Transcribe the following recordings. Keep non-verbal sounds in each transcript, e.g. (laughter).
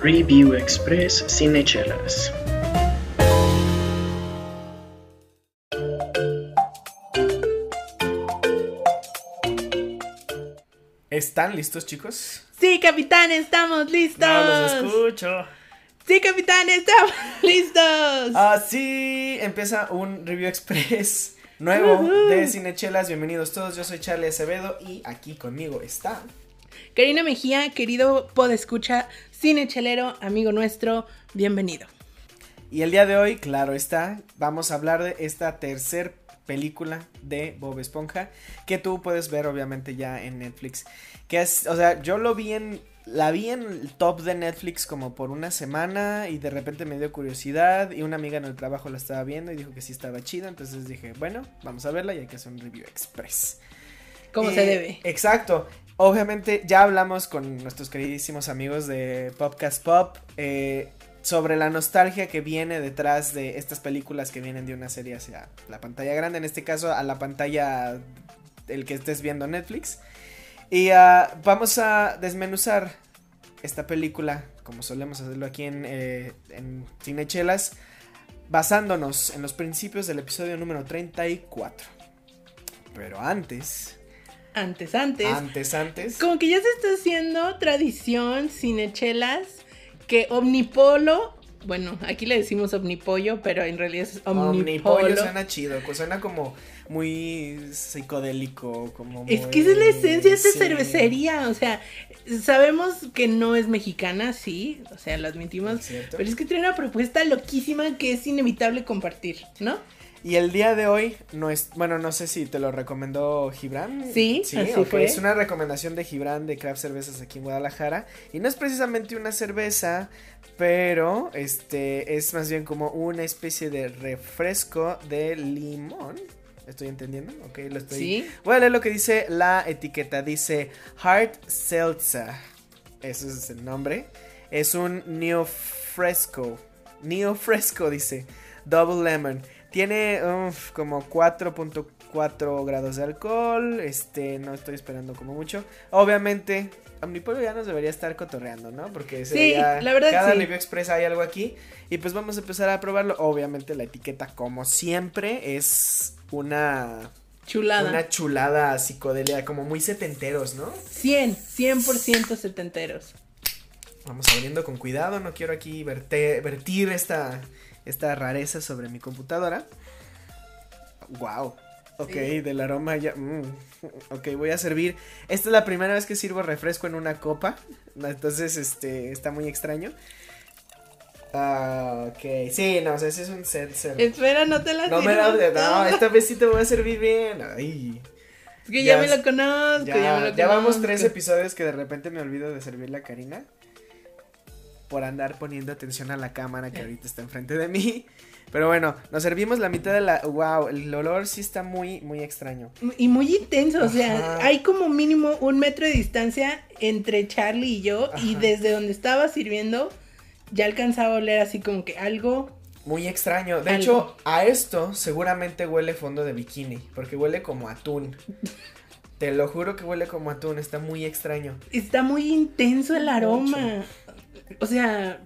Review Express Cinechelas. ¿Están listos, chicos? Sí, capitán, estamos listos. No los escucho. Sí, capitán, estamos (laughs) listos. Así empieza un Review Express nuevo de Cinechelas. Bienvenidos todos, yo soy Charlie Acevedo y aquí conmigo está. Karina Mejía, querido podescucha, cinechelero, amigo nuestro, bienvenido. Y el día de hoy, claro está, vamos a hablar de esta tercer película de Bob Esponja que tú puedes ver obviamente ya en Netflix. Que es, o sea, yo lo vi en, la vi en el top de Netflix como por una semana y de repente me dio curiosidad y una amiga en el trabajo la estaba viendo y dijo que sí estaba chida, entonces dije, bueno, vamos a verla y hay que hacer un review express. Como Eh, se debe. Exacto. Obviamente ya hablamos con nuestros queridísimos amigos de Popcast Pop eh, sobre la nostalgia que viene detrás de estas películas que vienen de una serie hacia la pantalla grande, en este caso a la pantalla el que estés viendo Netflix. Y ah, vamos a desmenuzar esta película, como solemos hacerlo aquí en, eh, en Cinechelas, basándonos en los principios del episodio número 34. Pero antes... Antes, antes. Antes, antes. Como que ya se está haciendo tradición cinechelas que Omnipolo, bueno, aquí le decimos Omnipollo, pero en realidad es Omnipollo Omnipolo. suena chido, pues suena como muy psicodélico, como Es muy- que esa es la esencia de esta sí. cervecería, o sea, sabemos que no es mexicana, sí, o sea, lo admitimos, Es pero es que trae una propuesta loquísima que es inevitable compartir, ¿no? Y el día de hoy, no es, bueno, no sé si te lo recomendó Gibran. Sí, sí, así fue. Es una recomendación de Gibran de Craft Cervezas aquí en Guadalajara. Y no es precisamente una cerveza, pero este es más bien como una especie de refresco de limón. ¿Estoy entendiendo? Ok, lo estoy. Sí. Voy a leer lo que dice la etiqueta. Dice Hard Seltzer. Eso es el nombre. Es un Neo Fresco. Neo Fresco dice. Double Lemon. Tiene uf, como 4.4 grados de alcohol. Este, no estoy esperando como mucho. Obviamente, Omnipollo ya nos debería estar cotorreando, ¿no? Porque Sí, la verdad cada sí. review express hay algo aquí. Y pues vamos a empezar a probarlo. Obviamente la etiqueta, como siempre, es una Chulada. una chulada psicodelia, como muy setenteros, ¿no? 100, 100% setenteros. Vamos abriendo con cuidado, no quiero aquí verte- vertir esta, esta rareza sobre mi computadora. Wow. Ok, Sí. del aroma ya. mm, ok, voy a servir. Esta es la primera vez que sirvo refresco en una copa. Entonces, este, está muy extraño. Ah, ok. Sí, no, o sea, ese es un seltzer. Espera, no te la No me lo. No, esta vez sí te voy a servir bien. Ay. Es que ya, ya me lo conozco, ya, me vamos tres episodios que de repente me olvido de servirle a Karina. Por andar poniendo atención a la cámara que ahorita está enfrente de mí. Pero bueno, nos servimos la mitad de la. Wow, el olor sí está muy, muy extraño. Y muy intenso, o sea, hay como mínimo un metro de distancia entre Charlie y yo, y Ajá. desde donde estaba sirviendo, ya alcanzaba a oler así como que algo. Muy extraño. De Algo. hecho, a esto seguramente huele fondo de bikini. Porque huele como atún. Te lo juro que huele como atún. Está muy extraño. Está muy intenso el aroma. O sea,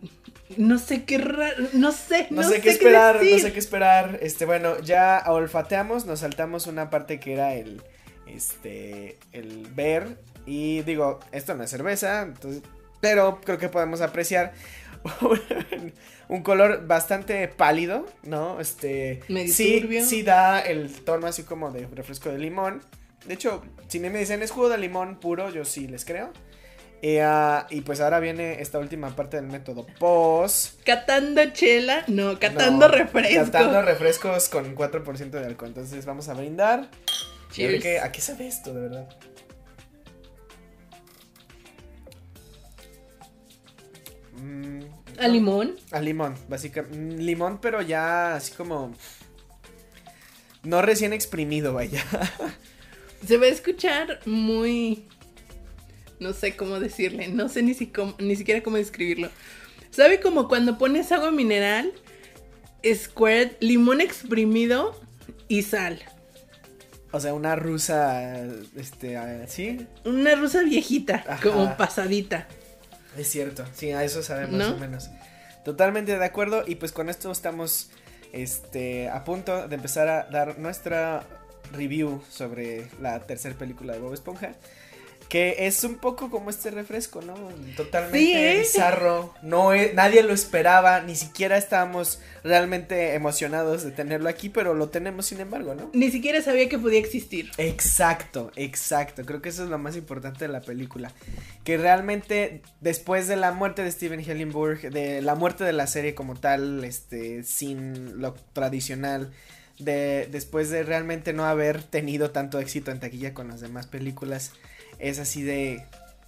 no sé qué raro, no sé, No, sé, qué esperar, no sé qué esperar. Este, bueno, ya olfateamos, nos saltamos una parte que era el, este, el ver. Y digo, esto no es cerveza, entonces, pero creo que podemos apreciar (laughs) un color bastante pálido, ¿no? Este, Medio sí, turbio. sí da el tono así como de refresco de limón. De hecho, si me dicen es jugo de limón puro, yo sí les creo. Y pues ahora viene esta última parte del método POS. Catando chela, no, catando No, refresco. Catando refrescos con 4% de alcohol. Entonces vamos a brindar. Y a ver Cheers. qué- ¿A qué sabe esto, de verdad? Mm, A limón. A limón, básicamente. Mm, Limón, pero ya así como. No recién exprimido, vaya. (laughs) Se va a escuchar muy. No sé cómo decirle, no sé ni, si cómo- ni siquiera cómo describirlo. ¿Sabe como cuando pones agua mineral, squirt, limón exprimido y sal? O sea, una rusa. Este. ah, ¿Sí? Una rusa viejita, Ajá. como pasadita. Es cierto, sí, a eso sabemos ¿No? más o menos. Totalmente de acuerdo y pues con esto estamos este a punto de empezar a dar nuestra review sobre la tercera película de Bob Esponja. Que es un poco como este refresco, ¿no? Totalmente Sí, ¿eh? bizarro. No es- nadie lo esperaba, ni siquiera estábamos realmente emocionados de tenerlo aquí, pero lo tenemos sin embargo, ¿no? Ni siquiera sabía que podía existir. Exacto, exacto. Creo que eso es lo más importante de la película. Que realmente después de la muerte de Steven Hillenburg, de la muerte de la serie como tal, este, sin lo tradicional, de después de realmente no haber tenido tanto éxito en taquilla con las demás películas, es así de,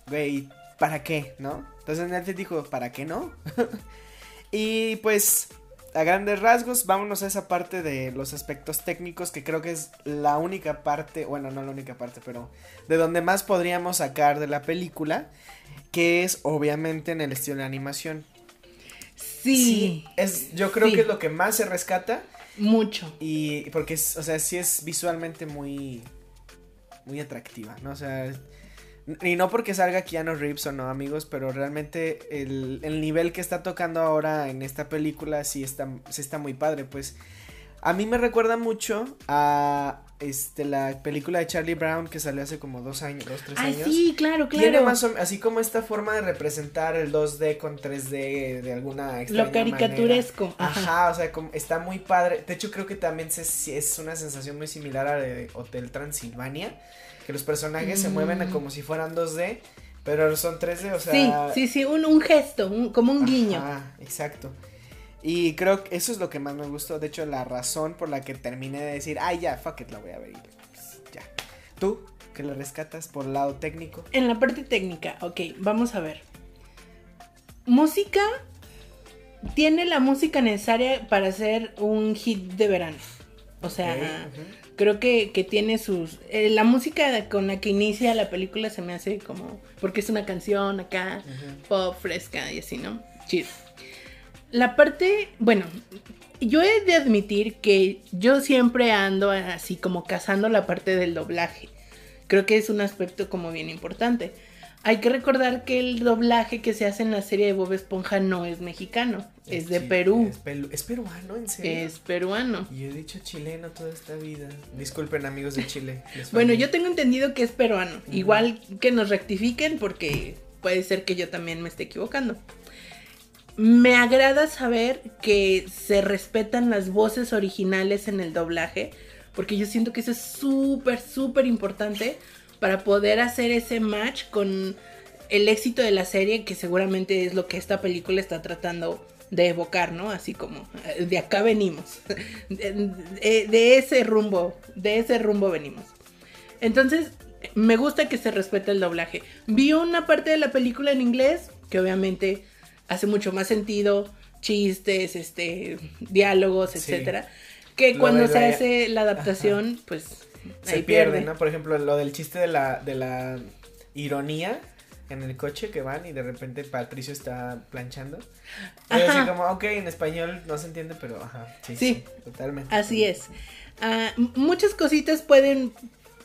güey, ¿para qué? ¿No? Entonces Netflix dijo, ¿para qué no? (laughs) y pues a grandes rasgos, vámonos a esa parte de los aspectos técnicos que creo que es la única parte, bueno, no la única parte, pero de donde más podríamos sacar de la película, que es obviamente en el estilo de animación. Sí, es, yo creo Sí. que es lo que más se rescata mucho. y porque es, o sea, sí es visualmente muy, muy atractiva, ¿no? O sea, y no porque salga Keanu Reeves o no, amigos, pero realmente el, el nivel que está tocando ahora en esta película sí está, sí está muy padre, pues. A mí me recuerda mucho a este la película de Charlie Brown que salió hace como dos años, dos, tres Ay, años. sí, claro, Tiene claro. más o así como esta forma de representar el 2D con 3D de alguna extraña Lo caricaturesco. Ajá. Ajá. o sea, como- está muy padre. De hecho, creo que también se- es una sensación muy similar a la de Hotel Transilvania, que los personajes se mueven a Mm. como si fueran 2D, pero son 3D, o sea... sí, sí, sí, un, un gesto, un- como un guiño. Ajá, exacto. Y creo que eso es lo que más me gustó. De hecho, la razón por la que terminé de decir, ay, ya, fuck it, la voy a ver. y pues, ya. ¿Tú? que le rescatas por el lado técnico? En la parte técnica, ok, vamos a ver. Música. Tiene la música necesaria para hacer un hit de verano. O sea, creo que, que tiene sus... eh, la música con la que inicia la película se me hace como... Porque es una canción acá, pop, fresca y así, ¿no? Chido. La parte, bueno, yo he de admitir que yo siempre ando así como cazando la parte del doblaje. Creo que es un aspecto como bien importante. Hay que recordar que el doblaje que se hace en la serie de Bob Esponja no es mexicano, es de Perú, Es, pelu- es peruano, en serio. es peruano. Y yo he dicho chileno toda esta vida. Disculpen, amigos de Chile. (laughs) Bueno, yo tengo entendido que es peruano. Igual que nos rectifiquen porque puede ser que yo también me esté equivocando. Me agrada saber que se respetan las voces originales en el doblaje, porque yo siento que eso es súper, súper importante para poder hacer ese match con el éxito de la serie, que seguramente es lo que esta película está tratando de evocar, ¿no? Así como eh, de acá venimos, (laughs) de, de- de ese rumbo, de ese rumbo venimos. Entonces, me gusta que se respete el doblaje. Vi una parte de la película en inglés, que obviamente hace mucho más sentido, chistes, este, diálogos, Sí. etcétera, que Lo cuando se hace la adaptación, pues Se ahí pierde, ¿no? Por ejemplo, lo del chiste de la, de la ironía en el coche que van y de repente Patricio está planchando. Y así como, ok, en español no se entiende, pero ajá. Sí, Sí. sí, totalmente. Así es. Ah, muchas cositas pueden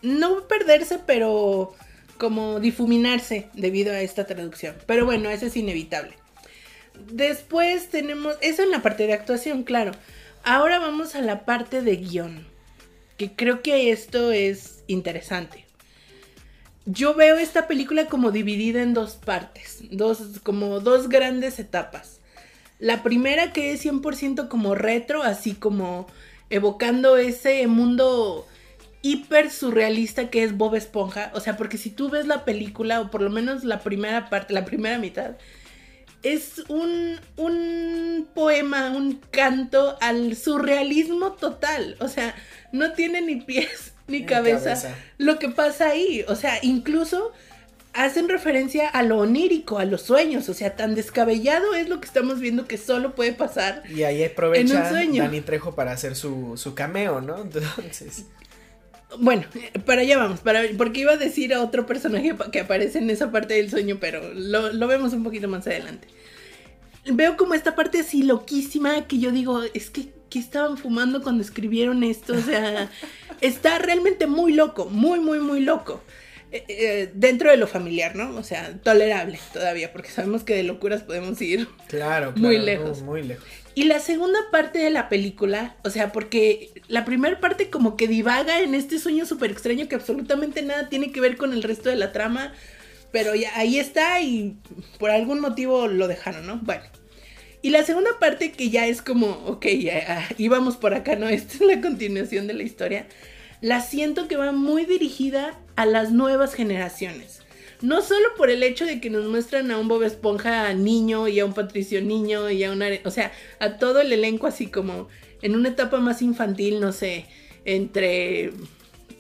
no perderse, pero como difuminarse debido a esta traducción. Pero bueno, eso es inevitable. Después tenemos, eso en la parte de actuación, claro. Ahora vamos a la parte de guion, que creo que esto es interesante. Yo veo esta película como dividida en dos partes, dos, como dos grandes etapas. La primera que es 100% como retro, así como evocando ese mundo hiper surrealista que es Bob Esponja. O sea, porque si tú ves la película, o por lo menos la primera parte, la primera mitad, es un, un poema, un canto al surrealismo total. O sea, no tiene ni pies (laughs) ni Ni cabeza, cabeza. lo que pasa ahí. O sea, incluso hacen referencia a lo onírico, a los sueños. O sea, tan descabellado es lo que estamos viendo que solo puede pasar. Y ahí En aprovecha un sueño. Dani Trejo para hacer su, su cameo, ¿no? (laughs) Entonces, Bueno, para allá vamos, para, porque iba a decir a otro personaje que aparece en esa parte del sueño, pero lo, lo vemos un poquito más adelante. Veo como esta parte así loquísima que yo digo, es que, ¿qué estaban fumando cuando escribieron esto? O sea, (laughs) está realmente muy loco, muy, muy, muy loco. eh, eh, dentro de lo familiar, ¿no? O sea, tolerable todavía, porque sabemos que de locuras podemos ir Claro, Muy lejos. no, muy lejos. Y la segunda parte de la película, o sea, porque la primera parte como que divaga en este sueño súper extraño que absolutamente nada tiene que ver con el resto de la trama, pero ya ahí está y por algún motivo lo dejaron, ¿no? Bueno. Y la segunda parte que ya es como, ok, ya íbamos por acá, ¿no? (laughs) Esta es la continuación de la historia. La siento que va muy dirigida a las nuevas generaciones. No solo por el hecho de que nos muestran a un Bob Esponja niño y a un Patricio niño y a una... O sea, a todo el elenco así como en una etapa más infantil, no sé, entre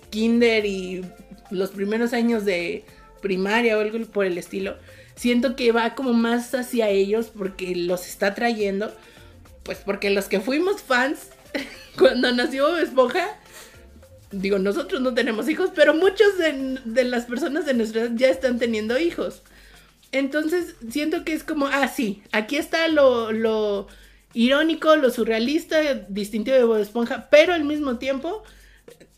kinder y los primeros años de primaria o algo por el estilo. Siento que va como más hacia ellos porque los está trayendo. Pues porque los que fuimos fans (laughs) cuando nació Bob Esponja, digo, nosotros no tenemos hijos, pero muchos de, las personas de nuestra edad ya están teniendo hijos. Entonces siento que es como, ah, sí, aquí está lo, lo irónico, lo surrealista, distintivo de Bob Esponja, pero al mismo tiempo,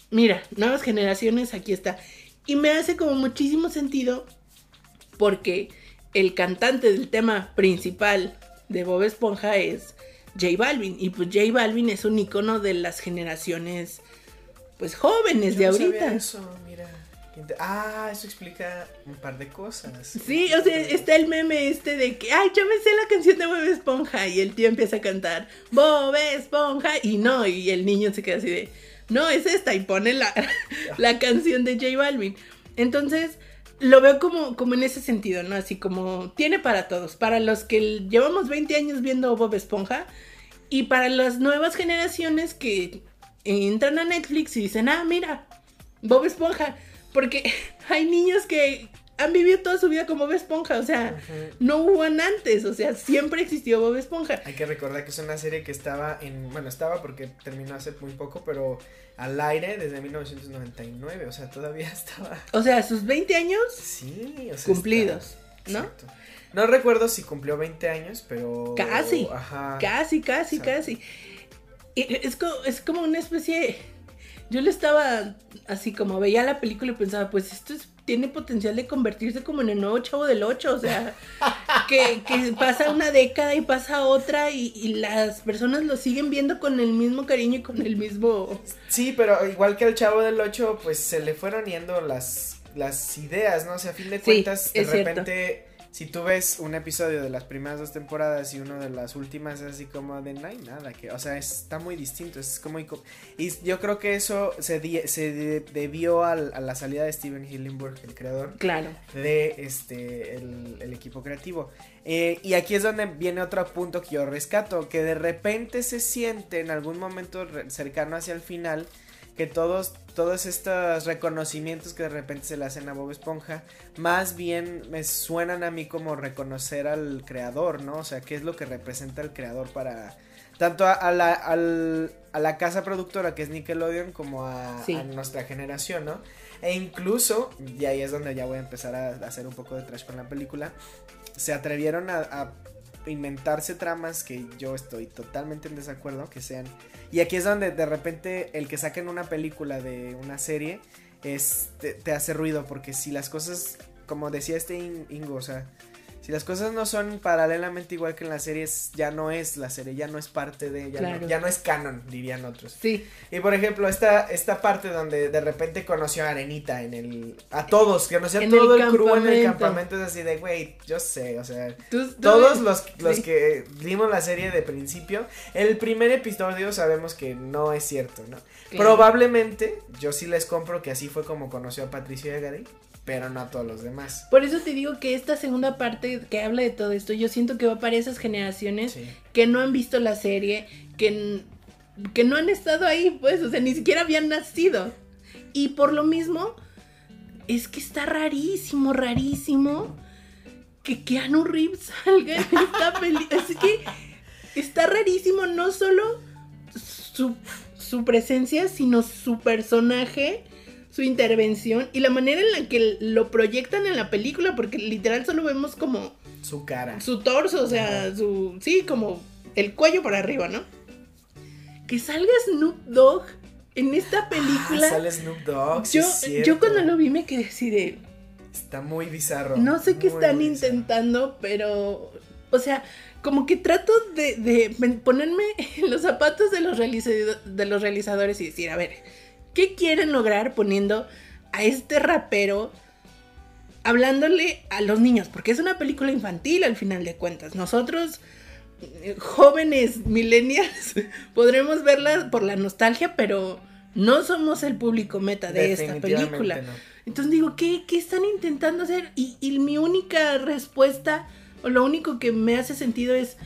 mira, nuevas generaciones, aquí está. Y me hace como muchísimo sentido porque el cantante del tema principal de Bob Esponja es J Balvin. Y pues J Balvin es un icono de las generaciones, pues jóvenes de no sabía ahorita. eso, mira. Ah, eso explica un par de cosas. Sí, o sea, está el meme este de que, ay, yo me sé la canción de Bob Esponja y el tío empieza a cantar Bob Esponja y no, y el niño se queda así de, no, es esta y pone la, (laughs) la canción de J Balvin. Entonces, lo veo como, como en ese sentido, ¿no? Así como tiene para todos, para los que llevamos 20 años viendo Bob Esponja y para las nuevas generaciones que entran a Netflix y dicen, ah, mira, Bob Esponja. Porque (laughs) hay niños que han vivido toda su vida como Bob Esponja, o sea, no hubo antes, o sea, siempre existió Bob Esponja. Hay que recordar que es una serie que estaba en. Bueno, estaba porque terminó hace muy poco, pero al aire desde 1999. O sea, todavía (laughs) estaba. O sea, sus 20 años Sí, o sea. cumplidos, está- ¿no? Exacto. No recuerdo si cumplió 20 años, pero. Casi, Ajá. Casi, casi, Exacto. casi. Es, es como una especie. Yo le estaba así como veía la película y pensaba, pues esto es- tiene potencial de convertirse como en el nuevo chavo del 8. O sea, (laughs) que, que pasa una década y pasa otra y, y las personas lo siguen viendo con el mismo cariño y con el mismo. Sí, pero igual que al chavo del 8, pues se le fueron yendo las, las ideas, ¿no? O sea, a fin de Sí, cuentas, de cierto. Si tú ves un episodio de las primeras dos temporadas y uno de las últimas, es así como de no hay nada que, o sea, está muy distinto, es como... Y yo creo que eso se, di- se de- debió a la salida de Steven Hillenburg, el creador Claro. de este el, el equipo creativo. Eh, y aquí es donde viene otro punto que yo rescato, que de repente se siente en algún momento cercano hacia el final que todos todos estos reconocimientos que de repente se le hacen a Bob Esponja, más bien me suenan a mí como reconocer al creador, ¿no? O sea, qué es lo que representa el creador para tanto a, a la, al- a la casa productora que es Nickelodeon como a, Sí. a nuestra generación, ¿no? E incluso, y ahí es donde ya voy a empezar a, hacer un poco de trash con la película, se atrevieron a inventarse tramas que yo estoy totalmente en desacuerdo que sean. Y aquí es donde de repente el que saquen una película de una serie es, te, te hace ruido porque si las cosas, como decía este In- Ingo, o sea, si las cosas no son paralelamente igual que en las series, ya no es la serie, ya no es parte de, ya, Claro. no, ya no es canon, dirían otros. Sí, Y por ejemplo, esta, esta parte donde de repente conoció a Arenita en el. A todos, que conoció a En todo el el, crew en el campamento. Es así de, güey, yo sé, o sea. tú- tú- Todos los, los sí. que vimos la serie de principio, el primer episodio sabemos que no es cierto, ¿no? Claro. Probablemente, yo sí les compro que así fue como conoció a Patricio Egarey, pero no a todos los demás. Por eso te digo que esta segunda parte que habla de todo esto, yo siento que va para esas generaciones Sí. que no han visto la serie, que, que no han estado ahí, pues, o sea, ni siquiera habían nacido. Y por lo mismo, es que está rarísimo, rarísimo que Keanu Reeves (laughs) salga en esta película. Es que está rarísimo no solo su, su presencia, sino su personaje, su intervención y la manera en la que lo proyectan en la película, porque literal solo vemos como Su cara. su torso, o sea, su. Sí, como el cuello para arriba, ¿no? Que salga Snoop Dogg en esta película. Ah, sale Snoop Dogg. sí yo, cierto. yo cuando lo vi me quedé así de. Está muy bizarro. No sé qué están bizarro. intentando, pero. O sea, como que trato de, de ponerme en los zapatos de los, de los realizadores y decir, a ver, ¿qué quieren lograr poniendo a este rapero hablándole a los niños? Porque es una película infantil al final de cuentas. Nosotros, eh, jóvenes millennials, (laughs) podremos verla por la nostalgia, pero no somos el público meta de esta película. no. Entonces digo, ¿qué, qué están intentando hacer? Y, y mi única respuesta, o lo único que me hace sentido es,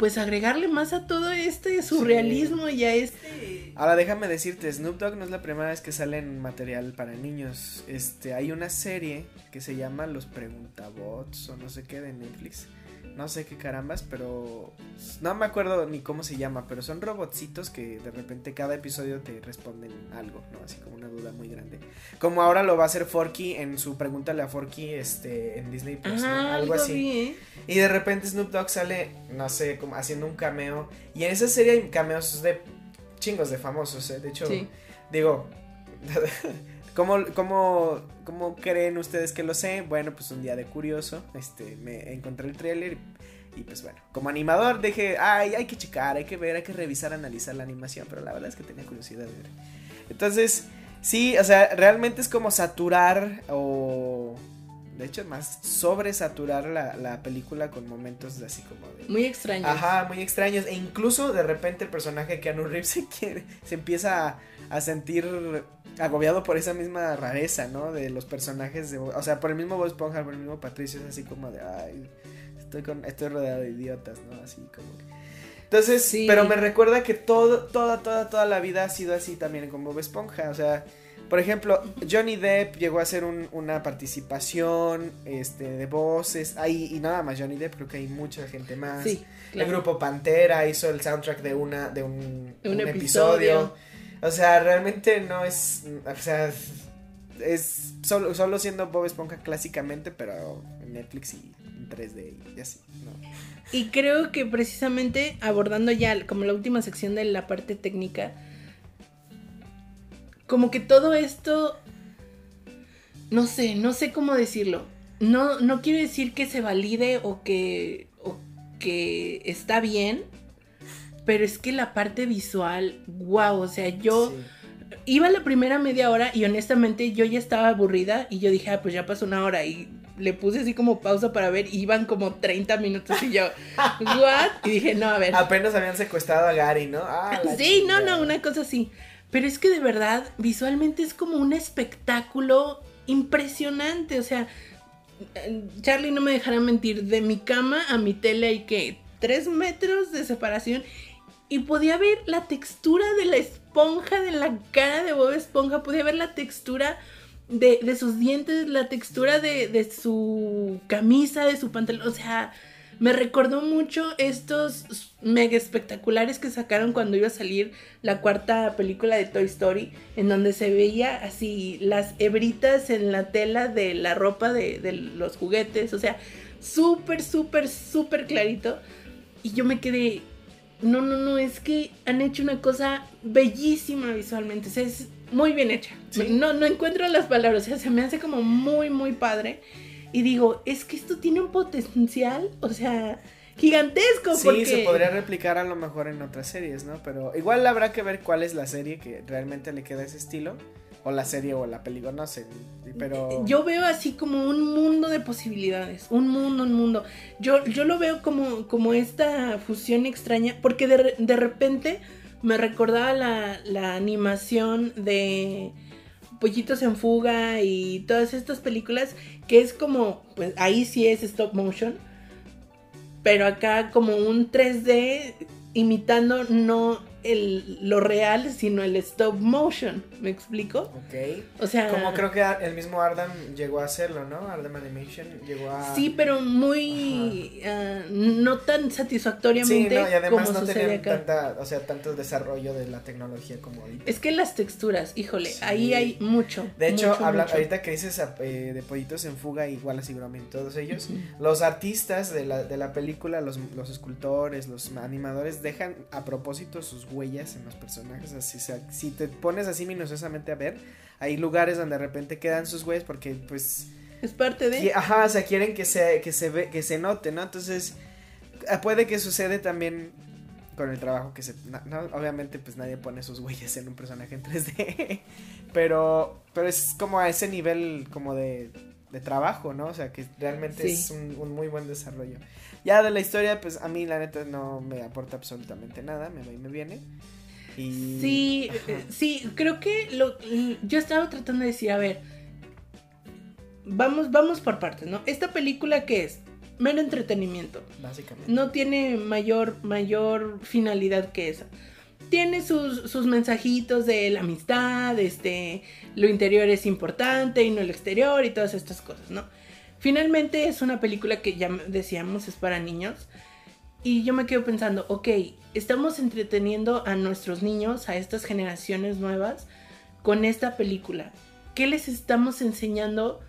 pues agregarle más a todo este surrealismo y a este... Ahora déjame decirte, Snoop Dogg no es la primera vez que sale en material para niños. Este, hay una serie que se llama Los Preguntabots o no sé qué de Netflix. No sé qué carambas, pero no me acuerdo ni cómo se llama, pero son robotcitos que de repente cada episodio te responden algo, ¿no? Así como una duda muy grande. Como ahora lo va a hacer Forky en su Pregúntale a Forky este, en Disney Plus, ¿no? Algo así. ¿eh? Y de repente Snoop Dogg sale, no sé, como haciendo un cameo. Y en esa serie hay cameos de chingos de famosos, ¿eh? De hecho, Sí. digo, (laughs) ¿cómo, cómo, cómo creen ustedes que lo sé? Bueno, pues un día de curioso, este, me encontré el tráiler y, y pues bueno, como animador dije, ay, hay que checar, hay que ver, hay que revisar, analizar la animación, pero la verdad es que tenía curiosidad de ver. Entonces, sí, o sea, realmente es como saturar o... De hecho, más sobresaturar la, la película con momentos de así como de... Muy extraño. Ajá, muy extraños. E incluso de repente el personaje de Keanu Reeves (laughs) se quiere, se empieza a, a sentir agobiado por esa misma rareza, ¿no? De los personajes de, o sea, por el mismo Bob Esponja, por el mismo Patricio, es así como de, ay, estoy con, estoy rodeado de idiotas, ¿no? Así como que. Entonces, Sí. pero me recuerda que todo, toda, toda, toda la vida ha sido así también con Bob Esponja, o sea, por ejemplo, Johnny Depp llegó a hacer un- una participación este, de voces, ahí, y nada más Johnny Depp, creo que hay mucha gente más. Sí, El grupo Pantera hizo el soundtrack de una de un, De un un episodio. O sea, realmente no es, o sea, es, solo, solo siendo Bob Esponja clásicamente, pero en Netflix y en 3D y así. Y creo que precisamente abordando ya como la última sección de la parte técnica, como que todo esto, no sé, no sé cómo decirlo. No, no quiero decir que se valide o que, o que está bien, pero es que la parte visual, wow, o sea, yo Sí. iba la primera media hora y honestamente yo ya estaba aburrida y yo dije, ah, pues ya pasó una hora y le puse así como pausa para ver y iban como 30 minutos y yo, (laughs) ¿what? Y dije, no, a ver. Apenas habían secuestrado a Gary, ¿no? Ah, Sí, no, no, una cosa así. Pero es que de verdad, visualmente es como un espectáculo impresionante. O sea, eh, Charlie no me dejará mentir, de mi cama a mi tele hay que tres metros de separación. Y podía ver la textura de la esponja de la cara de Bob Esponja, podía ver la textura de, de sus dientes, la textura de, de su camisa, de su pantalón. O sea, me recordó mucho estos mega espectaculares que sacaron cuando iba a salir la cuarta película de Toy Story, en donde se veía así las hebritas en la tela de la ropa de, de los juguetes, o sea, súper, súper, súper clarito. Y yo me quedé, no, no, no, es que han hecho una cosa bellísima visualmente, o sea, es muy bien hecha. Sí. No, no encuentro las palabras, o sea, se me hace como muy, muy padre. Y digo, es que esto tiene un potencial, o sea, gigantesco. Sí, porque... se podría replicar a lo mejor en otras series, ¿no? Pero igual habrá que ver cuál es la serie que realmente le queda ese estilo. O la serie o la película, no sé. Pero. Yo veo así como un mundo de posibilidades, un mundo, un mundo. Yo, yo lo veo como, como esta fusión extraña, porque de, de repente me recordaba la, la animación de Pollitos en Fuga y todas estas películas, que es como, pues ahí sí es stop motion, pero acá como un 3D imitando no el, lo real, sino el stop motion, ¿me explico? Ok. O sea... Como creo que el mismo Ardam llegó a hacerlo, ¿no? Ardam Animation llegó a. Sí, pero muy ah, no tan Sí, satisfactoriamente no, y además como no tenían tanta, o sea, tanto desarrollo de la tecnología como ahorita. Es que las texturas, híjole, Sí. ahí hay mucho. De hecho, mucho, habla- mucho. ahorita que dices eh, de Pollitos en Fuga, igual así todos ellos, los artistas de la, de la película, los, los escultores, los animadores, dejan a propósito sus huellas en los personajes. Así, o sea, si te pones así minuciosamente a ver, hay lugares donde de repente quedan sus huellas porque pues... Es parte de... Ajá, o sea, quieren que se, que se, ve, que se note, ¿no? Entonces, ah, puede que sucede también con el trabajo que se... no- no, obviamente, pues nadie pone sus huellas en un personaje en 3D, (laughs) pero, pero es como a ese nivel como de, de trabajo, ¿no? O sea, que realmente Sí. es un, un muy buen desarrollo. Ya de la historia, pues a mí la neta no me aporta absolutamente nada, me va y me viene. Y... Sí, Ajá. eh, sí, creo que lo, yo estaba tratando de decir, a ver, vamos, vamos por partes, ¿no? Esta película que es mero entretenimiento, Básicamente. no tiene mayor, mayor finalidad que esa. Tiene sus, sus mensajitos de la amistad, este, lo interior es importante y no el exterior y todas estas cosas, ¿no? Finalmente es una película que ya decíamos es para niños. Y yo me quedo pensando, ok, estamos entreteniendo a nuestros niños, a estas generaciones nuevas, con esta película. ¿Qué les estamos enseñando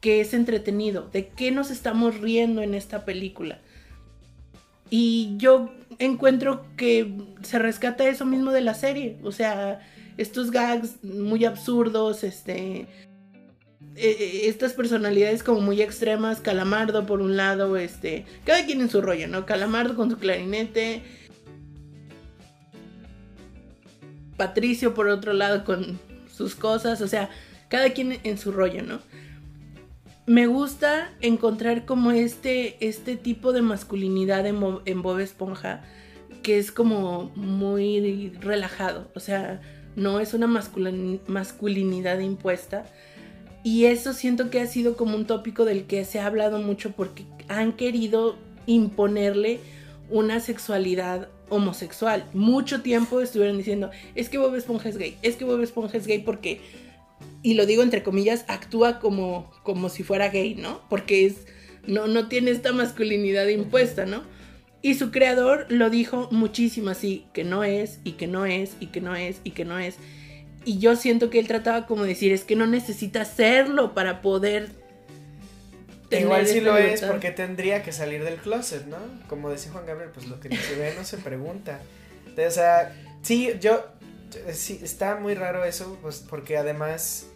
que es entretenido? ¿De qué nos estamos riendo en esta película? Y yo encuentro que se rescata eso mismo de la serie. O sea, estos gags muy absurdos, este. eh, Estas personalidades como muy extremas, Calamardo por un lado, este. Cada quien en su rollo, ¿no? Calamardo con su clarinete. Patricio por otro lado con sus cosas, o sea, cada quien en su rollo, ¿no? Me gusta encontrar como este, este tipo de masculinidad en, Bo- en Bob Esponja, que es como muy relajado, o sea, no es una masculin- masculinidad impuesta. Y eso siento que ha sido como un tópico del que se ha hablado mucho porque han querido imponerle una sexualidad homosexual. Mucho tiempo estuvieron diciendo, es que Bob Esponja es gay, es que Bob Esponja es gay porque, y lo digo entre comillas, actúa como, como si fuera gay, ¿no? Porque es, no, no tiene esta masculinidad impuesta, ¿no? Y su creador lo dijo muchísimo así, que no es, y que no es, y que no es, y que no es. Y yo siento que él trataba como de decir, es que no necesita serlo para poder... Igual esta lo es libertad". porque tendría que salir del closet, ¿no? Como decía Juan Gabriel, pues lo que no se ve no se pregunta. O sea, sí, yo, sí, está muy raro eso, pues porque además,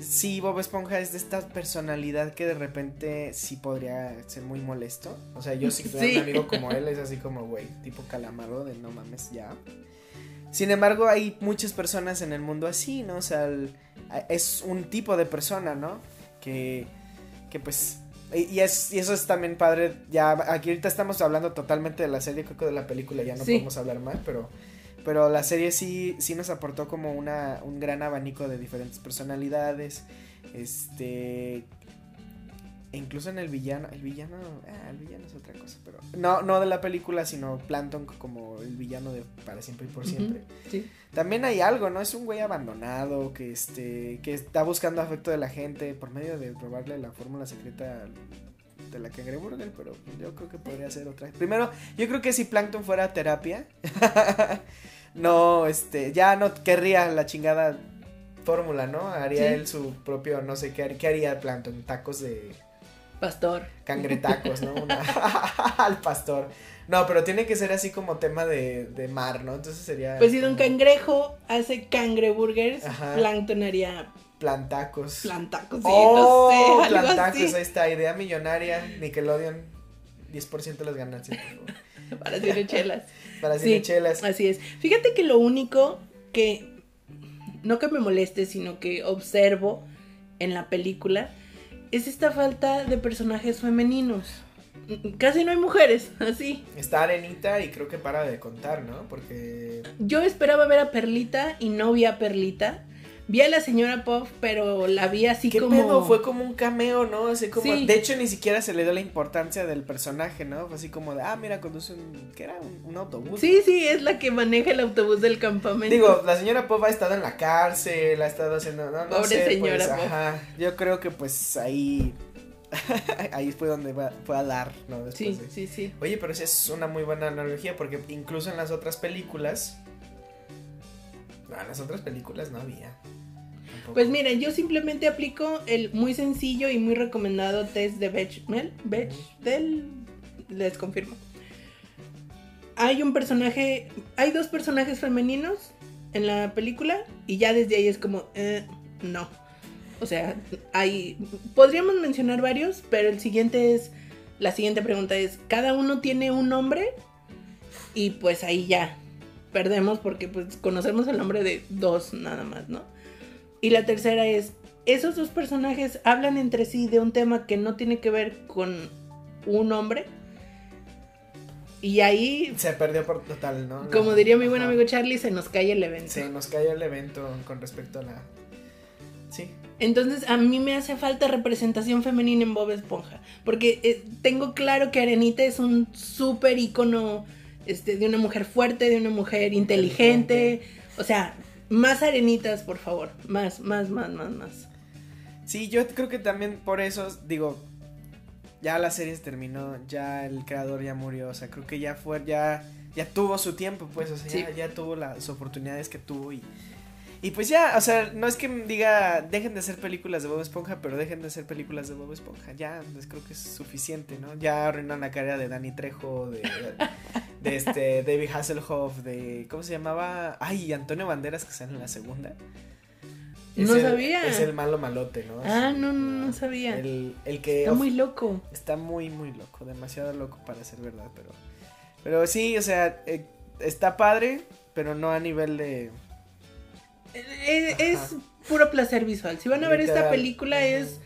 sí, Bob Esponja es de esta personalidad que de repente sí podría ser muy molesto. O sea, yo si (laughs) tuviera Sí. un amigo como él, es así como, güey, tipo calamardo de no mames, ya. Sin embargo, hay muchas personas en el mundo así, ¿no? O sea, el- es un tipo de persona, ¿no? Que, que pues... Y, y es, y eso es también padre, ya aquí ahorita estamos hablando totalmente de la serie, creo que de la película ya no Sí. podemos hablar más, pero, pero la serie sí, sí nos aportó como una, un gran abanico de diferentes personalidades, este... e incluso en el villano, el villano, ah, el villano es otra cosa, pero no, no de la película, sino Plankton como el villano de para siempre y por siempre. Sí. También hay algo, ¿no? Es un güey abandonado que este que está buscando afecto de la gente por medio de robarle la fórmula secreta de la cangreburger, pero yo creo que podría ser otra. Primero, yo creo que si Plankton fuera a terapia, (laughs) no, este, ya no querría la chingada fórmula, ¿no? Haría Sí. él su propio, no sé, ¿qué, haría- qué haría Plankton? Tacos de Pastor. cangretacos, ¿no? Una- (laughs) al pastor. No, pero tiene que ser así como tema de, de mar, ¿no? Entonces sería... Pues si Don como Cangrejo hace cangreburgers. Plankton haría Plantacos. plantacos, sí, oh, no sé, algo plantacos, así. ahí está, idea millonaria, Nickelodeon, 10% de las ganancias, por favor. (laughs) Para hacer chelas. Para Sí. cinechelas. Así es. Fíjate que lo único que, no que me moleste, sino que observo en la película, es esta falta de personajes femeninos. Casi no hay mujeres, (laughs) así. Está Arenita y creo que para de contar, ¿no? Porque... Yo esperaba ver a Perlita y no vi a Perlita. Vi a la señora Puff, pero la vi así ¿Qué como... pedo? Fue como un cameo, ¿no? Así como... Sí. De hecho, ni siquiera se le dio la importancia del personaje, ¿no? Fue así como de, ah, mira, conduce un... ¿Qué era? Un, un autobús. Sí, sí, es la que maneja el autobús del campamento. Digo, la señora Pop ha estado en la cárcel, ha estado haciendo. No, no Pobre sé, señora pues, Pop. ajá. Yo creo que pues ahí. (laughs) ahí fue donde va- fue a dar, ¿no? Después Sí, de- sí, sí. Oye, pero esa es una muy buena analogía porque incluso en las otras películas. No, en las otras películas no había. Tampoco. Pues miren, yo simplemente aplico el muy sencillo y muy recomendado test de Bechdel. Bechdel, les confirmo. hay un personaje, hay dos personajes femeninos en la película y ya desde ahí es como, eh, no. O sea, hay, podríamos mencionar varios, pero el siguiente es, la siguiente pregunta es, ¿cada uno tiene un nombre? Y pues ahí ya, perdemos porque pues conocemos el nombre de dos nada más, ¿no? Y la tercera es, esos dos personajes hablan entre sí de un tema que no tiene que ver con un hombre. Y ahí, Se perdió por total, ¿no? como diría mi buen amigo Charlie, se nos cae el evento. Sí, nos cayó el evento con respecto a la. Sí. Entonces a mí me hace falta representación femenina en Bob Esponja. Porque eh, tengo claro que Arenita es un súper ícono este, de una mujer fuerte, de una mujer inteligente. O sea, más arenitas, por favor. Más, más, más, más, más. Sí, yo creo que también por eso, digo, ya la serie se terminó, ya el creador ya murió, o sea, creo que ya fue, ya, ya tuvo su tiempo, pues, o sea, Sí. ya, ya tuvo las oportunidades que tuvo y, y pues ya, o sea, no es que diga, dejen de hacer películas de Bob Esponja, pero dejen de hacer películas de Bob Esponja, ya, pues creo que es suficiente, ¿no? Ya arruinaron la carrera de Danny Trejo, de, de este, David Hasselhoff, de, ¿cómo se llamaba? Ay, Antonio Banderas, que sale en la segunda. Es No el- sabía. Es el malo malote, ¿no? Ah, no, no, no sabía. El, el que Está of- muy loco. está muy, muy loco, demasiado loco para ser verdad, pero, pero sí, o sea, eh, está padre, pero no a nivel de, Es, puro placer visual. Si van a ver esta película es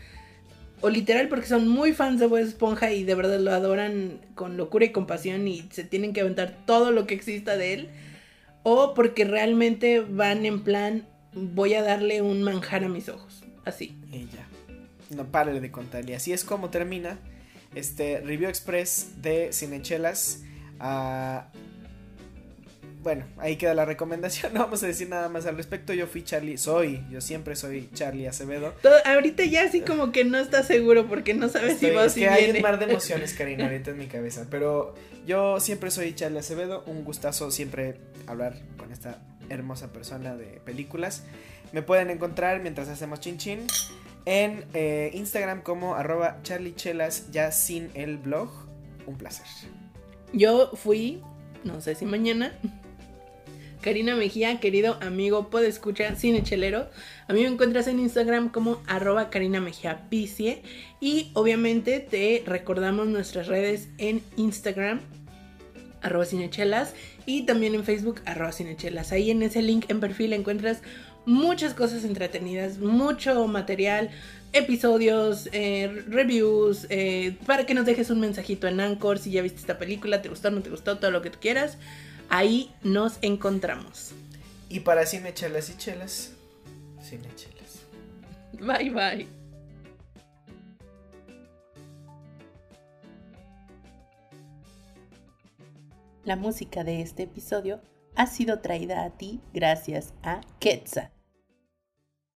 o literal porque son muy fans de Bob Esponja y de verdad lo adoran con locura y compasión y se tienen que aventar todo lo que exista de él o porque realmente van en plan voy a darle un manjar a mis ojos, así. y ya, no pare de contar, y así es como termina este review express de Cinechelas, ah, bueno, ahí queda la recomendación, (laughs) no vamos a decir nada más al respecto, yo fui Charlie, soy, yo siempre soy Charlie Acevedo, Todo- ahorita ya así como que no está seguro porque no sabes Estoy- si va o es si que hay un mar de (laughs) emociones, Karina, ahorita en mi cabeza. Pero yo siempre soy Charlie Acevedo. Un gustazo siempre hablar con esta hermosa persona de películas. Me pueden encontrar mientras hacemos chin chin en eh, Instagram como arroba charliechelas ya sin el blog. Un placer. Yo fui, no sé si mañana, Karina Mejía, querido amigo, puede escuchar Cine Chelero. A mí me encuentras en Instagram como arroba Karina Mejía Picie. Y obviamente te recordamos nuestras redes en Instagram, arroba cinechelas. Y también en Facebook, arroba cinechelas. Ahí en ese link en perfil encuentras muchas cosas entretenidas, mucho material, episodios, eh, reviews, eh, para que nos dejes un mensajito en Anchor si ya viste esta película, te gustó, no te gustó, todo lo que tú quieras. Ahí nos encontramos. Y para cinechelas y chelas, cinechelas. Bye bye. La música de este episodio ha sido traída a ti gracias a Quetzal.